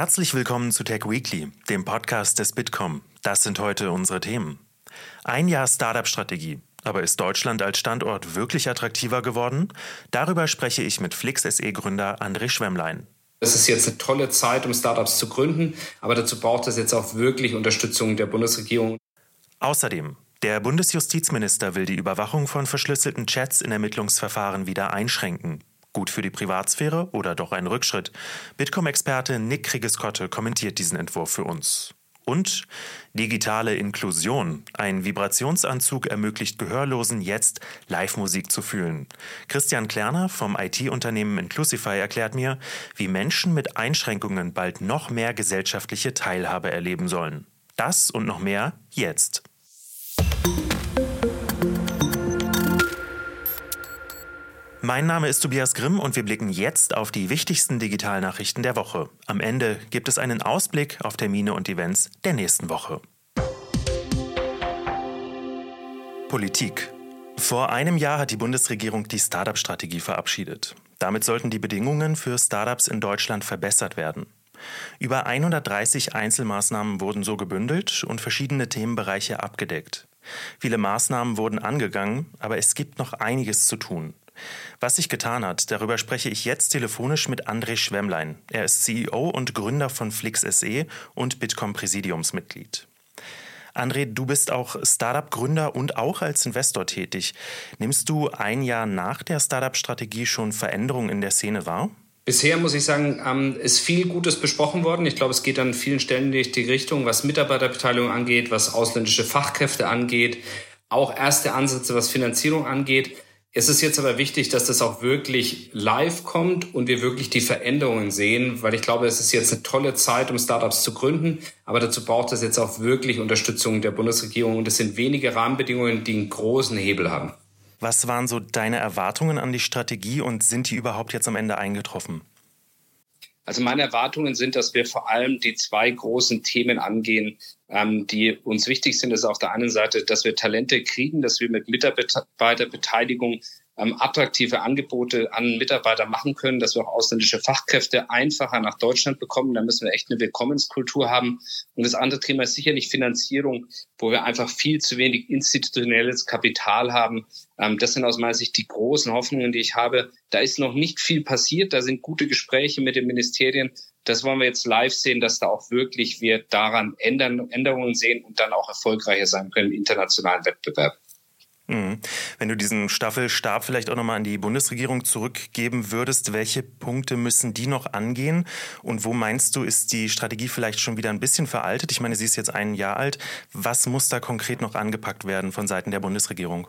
Herzlich willkommen zu Tech Weekly, dem Podcast des Bitkom. Das sind heute unsere Themen. Ein Jahr Startup-Strategie. Aber ist Deutschland als Standort wirklich attraktiver geworden? Darüber spreche ich mit Flix SE-Gründer André Schwemmlein. Es ist jetzt eine tolle Zeit, um Startups zu gründen, aber dazu braucht es jetzt auch wirklich Unterstützung der Bundesregierung. Außerdem, der Bundesjustizminister will die Überwachung von verschlüsselten Chats in Ermittlungsverfahren wieder einschränken. Gut für die Privatsphäre oder doch ein Rückschritt? Bitkom-Experte Nick Kriegeskotte kommentiert diesen Entwurf für uns. Und digitale Inklusion. Ein Vibrationsanzug ermöglicht Gehörlosen jetzt Live-Musik zu fühlen. Christian Klerner vom IT-Unternehmen Inclusify erklärt mir, wie Menschen mit Einschränkungen bald noch mehr gesellschaftliche Teilhabe erleben sollen. Das und noch mehr jetzt. Mein Name ist Tobias Grimm und wir blicken jetzt auf die wichtigsten Digitalnachrichten der Woche. Am Ende gibt es einen Ausblick auf Termine und Events der nächsten Woche. Politik. Vor einem Jahr hat die Bundesregierung die Startup-Strategie verabschiedet. Damit sollten die Bedingungen für Startups in Deutschland verbessert werden. Über 130 Einzelmaßnahmen wurden so gebündelt und verschiedene Themenbereiche abgedeckt. Viele Maßnahmen wurden angegangen, aber es gibt noch einiges zu tun. Was sich getan hat, darüber spreche ich jetzt telefonisch mit André Schwemmlein. Er ist CEO und Gründer von Flix SE und Bitkom Präsidiumsmitglied. André, du bist auch Startup-Gründer und auch als Investor tätig. Nimmst du ein Jahr nach der Startup-Strategie schon Veränderungen in der Szene wahr? Bisher muss ich sagen, ähm, ist viel Gutes besprochen worden. Ich glaube, es geht an vielen Stellen in die Richtung, was Mitarbeiterbeteiligung angeht, was ausländische Fachkräfte angeht, auch erste Ansätze, was Finanzierung angeht. Es ist jetzt aber wichtig, dass das auch wirklich live kommt und wir wirklich die Veränderungen sehen, weil ich glaube, es ist jetzt eine tolle Zeit, um Startups zu gründen, aber dazu braucht es jetzt auch wirklich Unterstützung der Bundesregierung und es sind wenige Rahmenbedingungen, die einen großen Hebel haben. Was waren so deine Erwartungen an die Strategie und sind die überhaupt jetzt am Ende eingetroffen? Also meine Erwartungen sind, dass wir vor allem die zwei großen Themen angehen, ähm, die uns wichtig sind. Das ist auf der einen Seite, dass wir Talente kriegen, dass wir mit Mitarbeiterbeteiligung ähm, attraktive Angebote an Mitarbeiter machen können, dass wir auch ausländische Fachkräfte einfacher nach Deutschland bekommen. Da müssen wir echt eine Willkommenskultur haben. Und das andere Thema ist sicherlich Finanzierung, wo wir einfach viel zu wenig institutionelles Kapital haben. Ähm, das sind aus meiner Sicht die großen Hoffnungen, die ich habe. Da ist noch nicht viel passiert. Da sind gute Gespräche mit den Ministerien. Das wollen wir jetzt live sehen, dass da auch wirklich wir daran ändern, Änderungen sehen und dann auch erfolgreicher sein können im internationalen Wettbewerb. Mhm. Wenn du diesen Staffelstab vielleicht auch nochmal an die Bundesregierung zurückgeben würdest, welche Punkte müssen die noch angehen? Und wo meinst du, ist die Strategie vielleicht schon wieder ein bisschen veraltet? Ich meine, sie ist jetzt ein Jahr alt. Was muss da konkret noch angepackt werden von Seiten der Bundesregierung?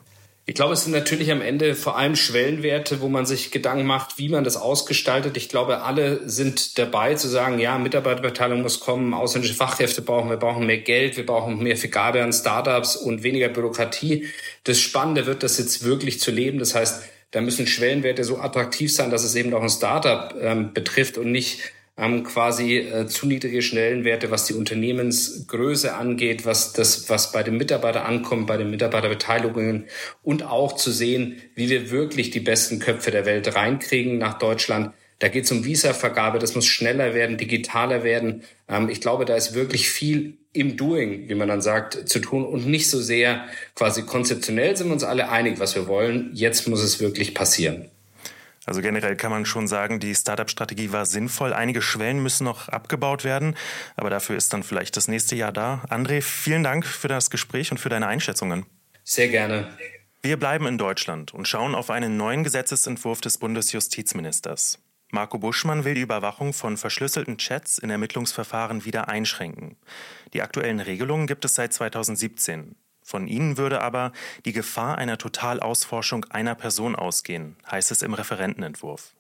Ich glaube, es sind natürlich am Ende vor allem Schwellenwerte, wo man sich Gedanken macht, wie man das ausgestaltet. Ich glaube, alle sind dabei zu sagen, ja, Mitarbeiterbeteiligung muss kommen, ausländische Fachkräfte brauchen, wir brauchen mehr Geld, wir brauchen mehr Vergabe an Startups und weniger Bürokratie. Das Spannende wird, das jetzt wirklich zu leben. Das heißt, da müssen Schwellenwerte so attraktiv sein, dass es eben auch ein Startup ähm, betrifft und nicht haben quasi äh, zu niedrige Schnellenwerte, was die Unternehmensgröße angeht, was das, was bei den Mitarbeitern ankommt, bei den Mitarbeiterbeteiligungen und auch zu sehen, wie wir wirklich die besten Köpfe der Welt reinkriegen nach Deutschland. Da geht es um Visa-Vergabe, das muss schneller werden, digitaler werden. Ähm, ich glaube, da ist wirklich viel im Doing, wie man dann sagt, zu tun und nicht so sehr quasi konzeptionell sind wir uns alle einig, was wir wollen. Jetzt muss es wirklich passieren. Also generell kann man schon sagen, die Startup-Strategie war sinnvoll. Einige Schwellen müssen noch abgebaut werden, aber dafür ist dann vielleicht das nächste Jahr da. André, vielen Dank für das Gespräch und für deine Einschätzungen. Sehr gerne. Wir bleiben in Deutschland und schauen auf einen neuen Gesetzesentwurf des Bundesjustizministers. Marco Buschmann will die Überwachung von verschlüsselten Chats in Ermittlungsverfahren wieder einschränken. Die aktuellen Regelungen gibt es seit 2017. Von ihnen würde aber die Gefahr einer Totalausforschung einer Person ausgehen, heißt es im Referentenentwurf.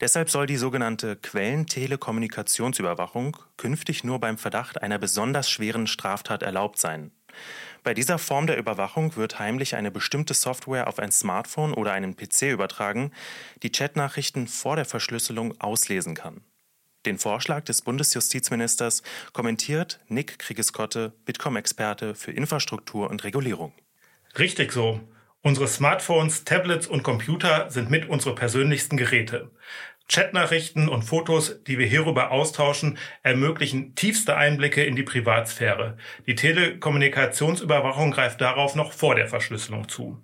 Deshalb soll die sogenannte Quellentelekommunikationsüberwachung künftig nur beim Verdacht einer besonders schweren Straftat erlaubt sein. Bei dieser Form der Überwachung wird heimlich eine bestimmte Software auf ein Smartphone oder einen PC übertragen, die Chatnachrichten vor der Verschlüsselung auslesen kann. Den Vorschlag des Bundesjustizministers kommentiert Nick Kriegeskotte, Bitkom-Experte für Infrastruktur und Regulierung. Richtig so. Unsere Smartphones, Tablets und Computer sind mit unsere persönlichsten Geräte. Chatnachrichten und Fotos, die wir hierüber austauschen, ermöglichen tiefste Einblicke in die Privatsphäre. Die Telekommunikationsüberwachung greift darauf noch vor der Verschlüsselung zu.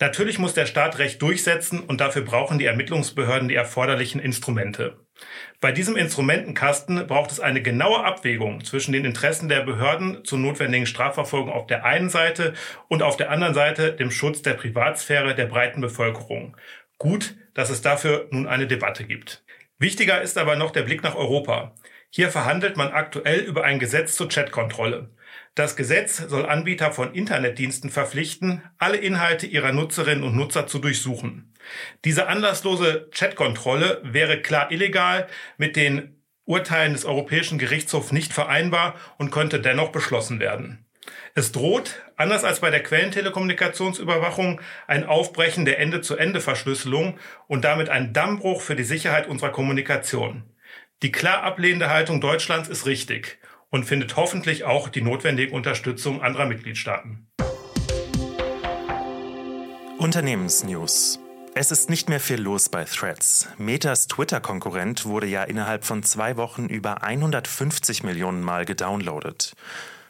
Natürlich muss der Staat Recht durchsetzen und dafür brauchen die Ermittlungsbehörden die erforderlichen Instrumente. Bei diesem Instrumentenkasten braucht es eine genaue Abwägung zwischen den Interessen der Behörden zur notwendigen Strafverfolgung auf der einen Seite und auf der anderen Seite dem Schutz der Privatsphäre der breiten Bevölkerung. Gut, dass es dafür nun eine Debatte gibt. Wichtiger ist aber noch der Blick nach Europa. Hier verhandelt man aktuell über ein Gesetz zur Chatkontrolle. Das Gesetz soll Anbieter von Internetdiensten verpflichten, alle Inhalte ihrer Nutzerinnen und Nutzer zu durchsuchen. Diese anlasslose Chatkontrolle wäre klar illegal, mit den Urteilen des Europäischen Gerichtshofs nicht vereinbar und könnte dennoch beschlossen werden. Es droht, anders als bei der Quellentelekommunikationsüberwachung, ein Aufbrechen der Ende-zu-Ende-Verschlüsselung und damit ein Dammbruch für die Sicherheit unserer Kommunikation. Die klar ablehnende Haltung Deutschlands ist richtig und findet hoffentlich auch die notwendige Unterstützung anderer Mitgliedstaaten. Unternehmensnews. Es ist nicht mehr viel los bei Threads. Metas Twitter-Konkurrent wurde ja innerhalb von zwei Wochen über 150 Millionen Mal gedownloadet.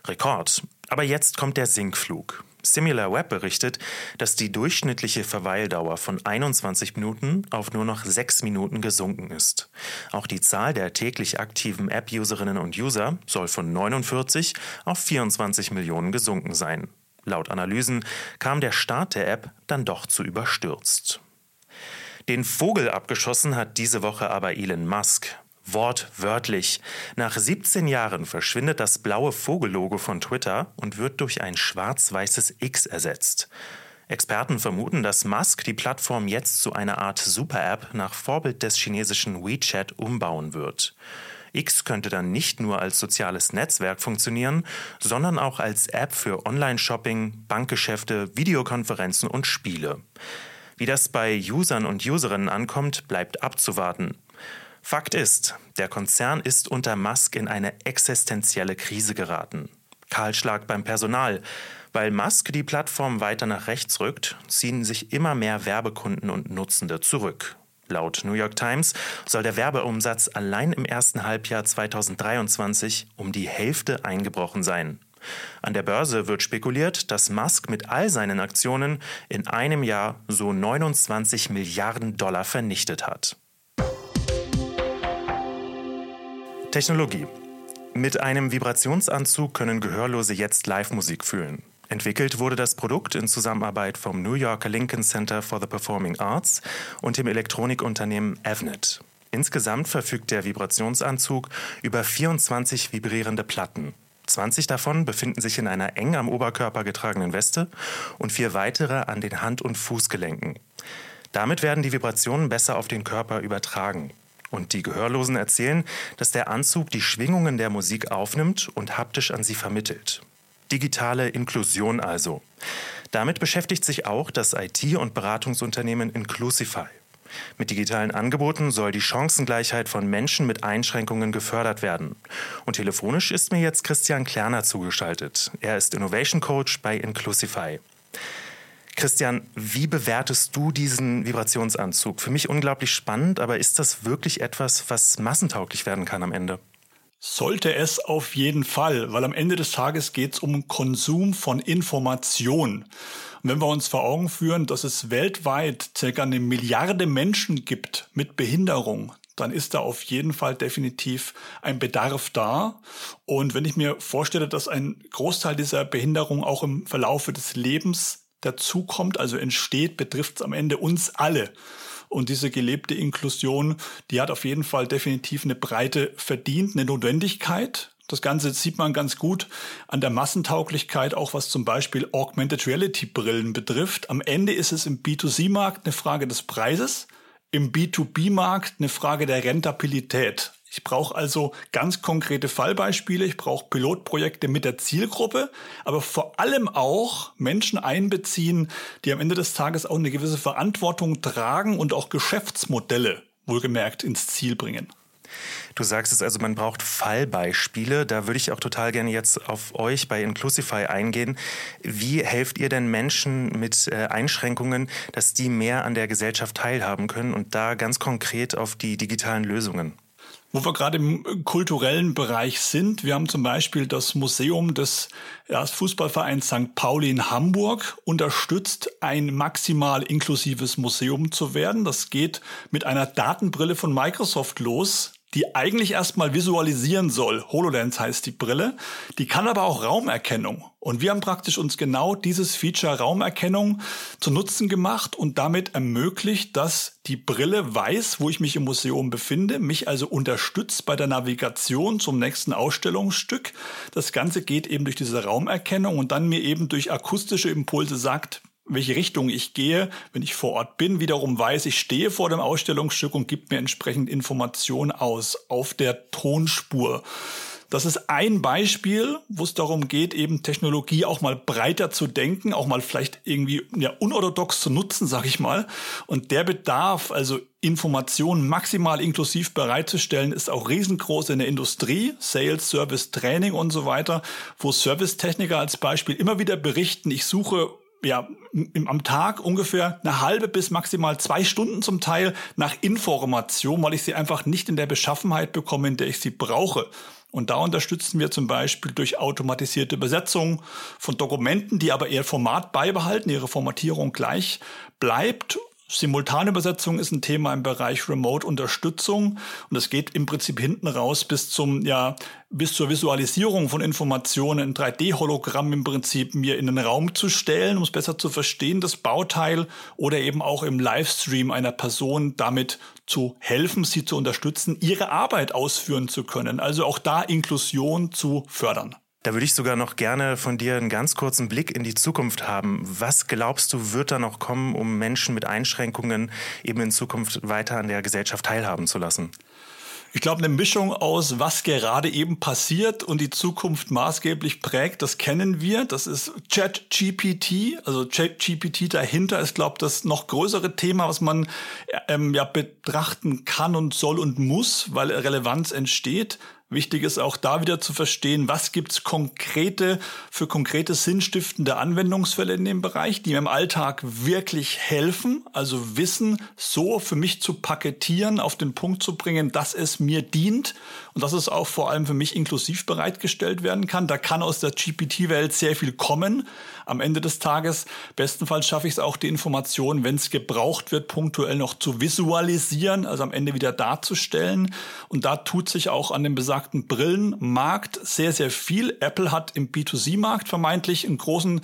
Rekord. Aber jetzt kommt der Sinkflug. SimilarWeb berichtet, dass die durchschnittliche Verweildauer von 21 Minuten auf nur noch 6 Minuten gesunken ist. Auch die Zahl der täglich aktiven App-Userinnen und User soll von 49 auf 24 Millionen gesunken sein. Laut Analysen kam der Start der App dann doch zu überstürzt. Den Vogel abgeschossen hat diese Woche aber Elon Musk. Wortwörtlich. Nach 17 Jahren verschwindet das blaue Vogellogo von Twitter und wird durch ein schwarz-weißes X ersetzt. Experten vermuten, dass Musk die Plattform jetzt zu einer Art Super-App nach Vorbild des chinesischen WeChat umbauen wird. X könnte dann nicht nur als soziales Netzwerk funktionieren, sondern auch als App für Online-Shopping, Bankgeschäfte, Videokonferenzen und Spiele. Wie das bei Usern und Userinnen ankommt, bleibt abzuwarten. Fakt ist, der Konzern ist unter Musk in eine existenzielle Krise geraten. Kahlschlag beim Personal. Weil Musk die Plattform weiter nach rechts rückt, ziehen sich immer mehr Werbekunden und Nutzende zurück. Laut New York Times soll der Werbeumsatz allein im ersten Halbjahr 2023 um die Hälfte eingebrochen sein. An der Börse wird spekuliert, dass Musk mit all seinen Aktionen in einem Jahr so 29 Milliarden Dollar vernichtet hat. Technologie. Mit einem Vibrationsanzug können Gehörlose jetzt Live-Musik fühlen. Entwickelt wurde das Produkt in Zusammenarbeit vom New Yorker Lincoln Center for the Performing Arts und dem Elektronikunternehmen Avnet. Insgesamt verfügt der Vibrationsanzug über 24 vibrierende Platten. 20 davon befinden sich in einer eng am Oberkörper getragenen Weste und vier weitere an den Hand- und Fußgelenken. Damit werden die Vibrationen besser auf den Körper übertragen. Und die Gehörlosen erzählen, dass der Anzug die Schwingungen der Musik aufnimmt und haptisch an sie vermittelt. Digitale Inklusion also. Damit beschäftigt sich auch das IT- und Beratungsunternehmen Inclusify. Mit digitalen Angeboten soll die Chancengleichheit von Menschen mit Einschränkungen gefördert werden. Und telefonisch ist mir jetzt Christian Klerner zugeschaltet. Er ist Innovation Coach bei Inclusify. Christian, wie bewertest du diesen Vibrationsanzug? Für mich unglaublich spannend, aber ist das wirklich etwas, was massentauglich werden kann am Ende? Sollte es auf jeden Fall, weil am Ende des Tages geht es um Konsum von Information. Und wenn wir uns vor Augen führen, dass es weltweit circa eine Milliarde Menschen gibt mit Behinderung, dann ist da auf jeden Fall definitiv ein Bedarf da. Und wenn ich mir vorstelle, dass ein Großteil dieser Behinderung auch im Verlaufe des Lebens dazukommt, also entsteht, betrifft es am Ende uns alle. Und diese gelebte Inklusion, die hat auf jeden Fall definitiv eine Breite verdient, eine Notwendigkeit. Das Ganze sieht man ganz gut an der Massentauglichkeit, auch was zum Beispiel Augmented Reality Brillen betrifft. Am Ende ist es im B2C-Markt eine Frage des Preises, im B2B-Markt eine Frage der Rentabilität. Ich brauche also ganz konkrete Fallbeispiele, ich brauche Pilotprojekte mit der Zielgruppe, aber vor allem auch Menschen einbeziehen, die am Ende des Tages auch eine gewisse Verantwortung tragen und auch Geschäftsmodelle wohlgemerkt ins Ziel bringen. Du sagst es also, man braucht Fallbeispiele. Da würde ich auch total gerne jetzt auf euch bei Inclusify eingehen. Wie helft ihr denn Menschen mit äh, Einschränkungen, dass die mehr an der Gesellschaft teilhaben können und da ganz konkret auf die digitalen Lösungen? Wo wir gerade im kulturellen Bereich sind, wir haben zum Beispiel das Museum des Fußballvereins St. Pauli in Hamburg unterstützt, ein maximal inklusives Museum zu werden. Das geht mit einer Datenbrille von Microsoft los, die eigentlich erstmal visualisieren soll. HoloLens heißt die Brille. Die kann aber auch Raumerkennung. Und wir haben praktisch uns genau dieses Feature Raumerkennung zu Nutzen gemacht und damit ermöglicht, dass die Brille weiß, wo ich mich im Museum befinde, mich also unterstützt bei der Navigation zum nächsten Ausstellungsstück. Das Ganze geht eben durch diese Raumerkennung und dann mir eben durch akustische Impulse sagt, welche Richtung ich gehe, wenn ich vor Ort bin, wiederum weiß, ich stehe vor dem Ausstellungsstück und gibt mir entsprechend Informationen aus auf der Tonspur. Das ist ein Beispiel, wo es darum geht, eben Technologie auch mal breiter zu denken, auch mal vielleicht irgendwie ja, unorthodox zu nutzen, sag ich mal. Und der Bedarf, also Informationen maximal inklusiv bereitzustellen, ist auch riesengroß in der Industrie, Sales, Service, Training und so weiter, wo Servicetechniker als Beispiel immer wieder berichten, ich suche ja, im, am Tag ungefähr eine halbe bis maximal zwei Stunden zum Teil nach Information, weil ich sie einfach nicht in der Beschaffenheit bekomme, in der ich sie brauche. Und da unterstützen wir zum Beispiel durch automatisierte Übersetzung von Dokumenten, die aber ihr Format beibehalten, ihre Formatierung gleich bleibt Simultanübersetzung ist ein Thema im Bereich Remote-Unterstützung und es geht im Prinzip hinten raus bis zum, ja, bis zur Visualisierung von Informationen, ein 3D-Hologramm im Prinzip mir in den Raum zu stellen, um es besser zu verstehen, das Bauteil oder eben auch im Livestream einer Person damit zu helfen, sie zu unterstützen, ihre Arbeit ausführen zu können. Also auch da Inklusion zu fördern. Da würde ich sogar noch gerne von dir einen ganz kurzen Blick in die Zukunft haben. Was glaubst du, wird da noch kommen, um Menschen mit Einschränkungen eben in Zukunft weiter an der Gesellschaft teilhaben zu lassen? Ich glaube, eine Mischung aus, was gerade eben passiert und die Zukunft maßgeblich prägt, das kennen wir. Das ist ChatGPT. Also ChatGPT dahinter ist, glaube ich, das noch größere Thema, was man ähm, ja betrachten kann und soll und muss, weil Relevanz entsteht. Wichtig ist auch da wieder zu verstehen, was gibt's konkrete, für konkrete sinnstiftende Anwendungsfälle in dem Bereich, die mir im Alltag wirklich helfen, also Wissen so für mich zu paketieren, auf den Punkt zu bringen, dass es mir dient und dass es auch vor allem für mich inklusiv bereitgestellt werden kann. Da kann aus der GPT-Welt sehr viel kommen. Am Ende des Tages, bestenfalls schaffe ich es auch, die Information, wenn es gebraucht wird, punktuell noch zu visualisieren, also am Ende wieder darzustellen. Und da tut sich auch an dem besagten besagten Brillenmarkt sehr, sehr viel. Apple hat im B2C-Markt vermeintlich einen großen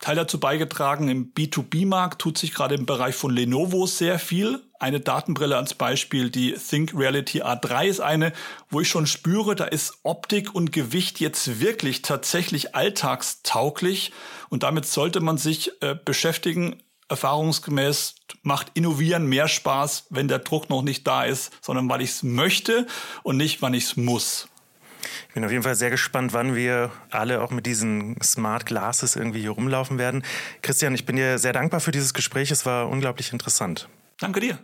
Teil dazu beigetragen. Im B2B-Markt tut sich gerade im Bereich von Lenovo sehr viel. Eine Datenbrille als Beispiel, die Think Reality A3 ist eine, wo ich schon spüre, da ist Optik und Gewicht jetzt wirklich tatsächlich alltagstauglich und damit sollte man sich äh, beschäftigen, erfahrungsgemäß macht Innovieren mehr Spaß, wenn der Druck noch nicht da ist, sondern weil ich es möchte und nicht, wann ich es muss. Ich bin auf jeden Fall sehr gespannt, wann wir alle auch mit diesen Smart Glasses irgendwie hier rumlaufen werden. Christian, ich bin dir sehr dankbar für dieses Gespräch. Es war unglaublich interessant. Danke dir.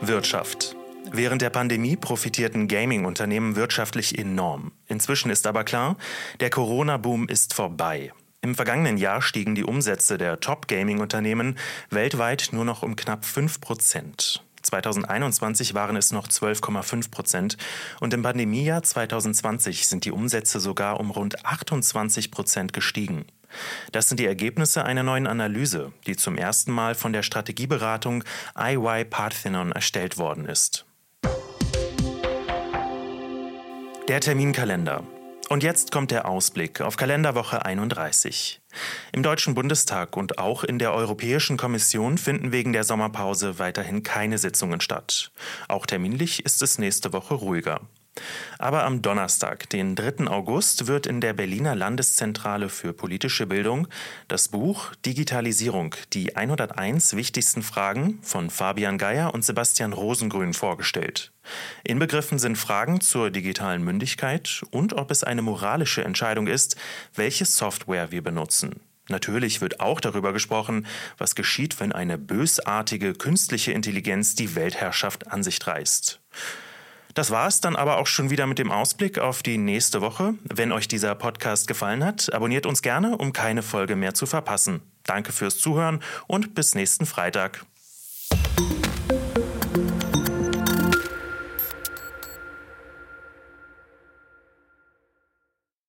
Wirtschaft. Während der Pandemie profitierten Gaming-Unternehmen wirtschaftlich enorm. Inzwischen ist aber klar, der Corona-Boom ist vorbei. Im vergangenen Jahr stiegen die Umsätze der Top-Gaming-Unternehmen weltweit nur noch um knapp 5 Prozent. 2021 waren es noch 12,5 Prozent und im Pandemiejahr 2020 sind die Umsätze sogar um rund 28 Prozent gestiegen. Das sind die Ergebnisse einer neuen Analyse, die zum ersten Mal von der Strategieberatung IY Parthenon erstellt worden ist. Der Terminkalender. Und jetzt kommt der Ausblick auf Kalenderwoche 31. Im Deutschen Bundestag und auch in der Europäischen Kommission finden wegen der Sommerpause weiterhin keine Sitzungen statt. Auch terminlich ist es nächste Woche ruhiger. Aber am Donnerstag, den 3. August, wird in der Berliner Landeszentrale für politische Bildung das Buch Digitalisierung, die 101 wichtigsten Fragen von Fabian Geier und Sebastian Rosengrün vorgestellt. Inbegriffen sind Fragen zur digitalen Mündigkeit und ob es eine moralische Entscheidung ist, welche Software wir benutzen. Natürlich wird auch darüber gesprochen, was geschieht, wenn eine bösartige künstliche Intelligenz die Weltherrschaft an sich reißt. Das war es dann aber auch schon wieder mit dem Ausblick auf die nächste Woche. Wenn euch dieser Podcast gefallen hat, abonniert uns gerne, um keine Folge mehr zu verpassen. Danke fürs Zuhören und bis nächsten Freitag.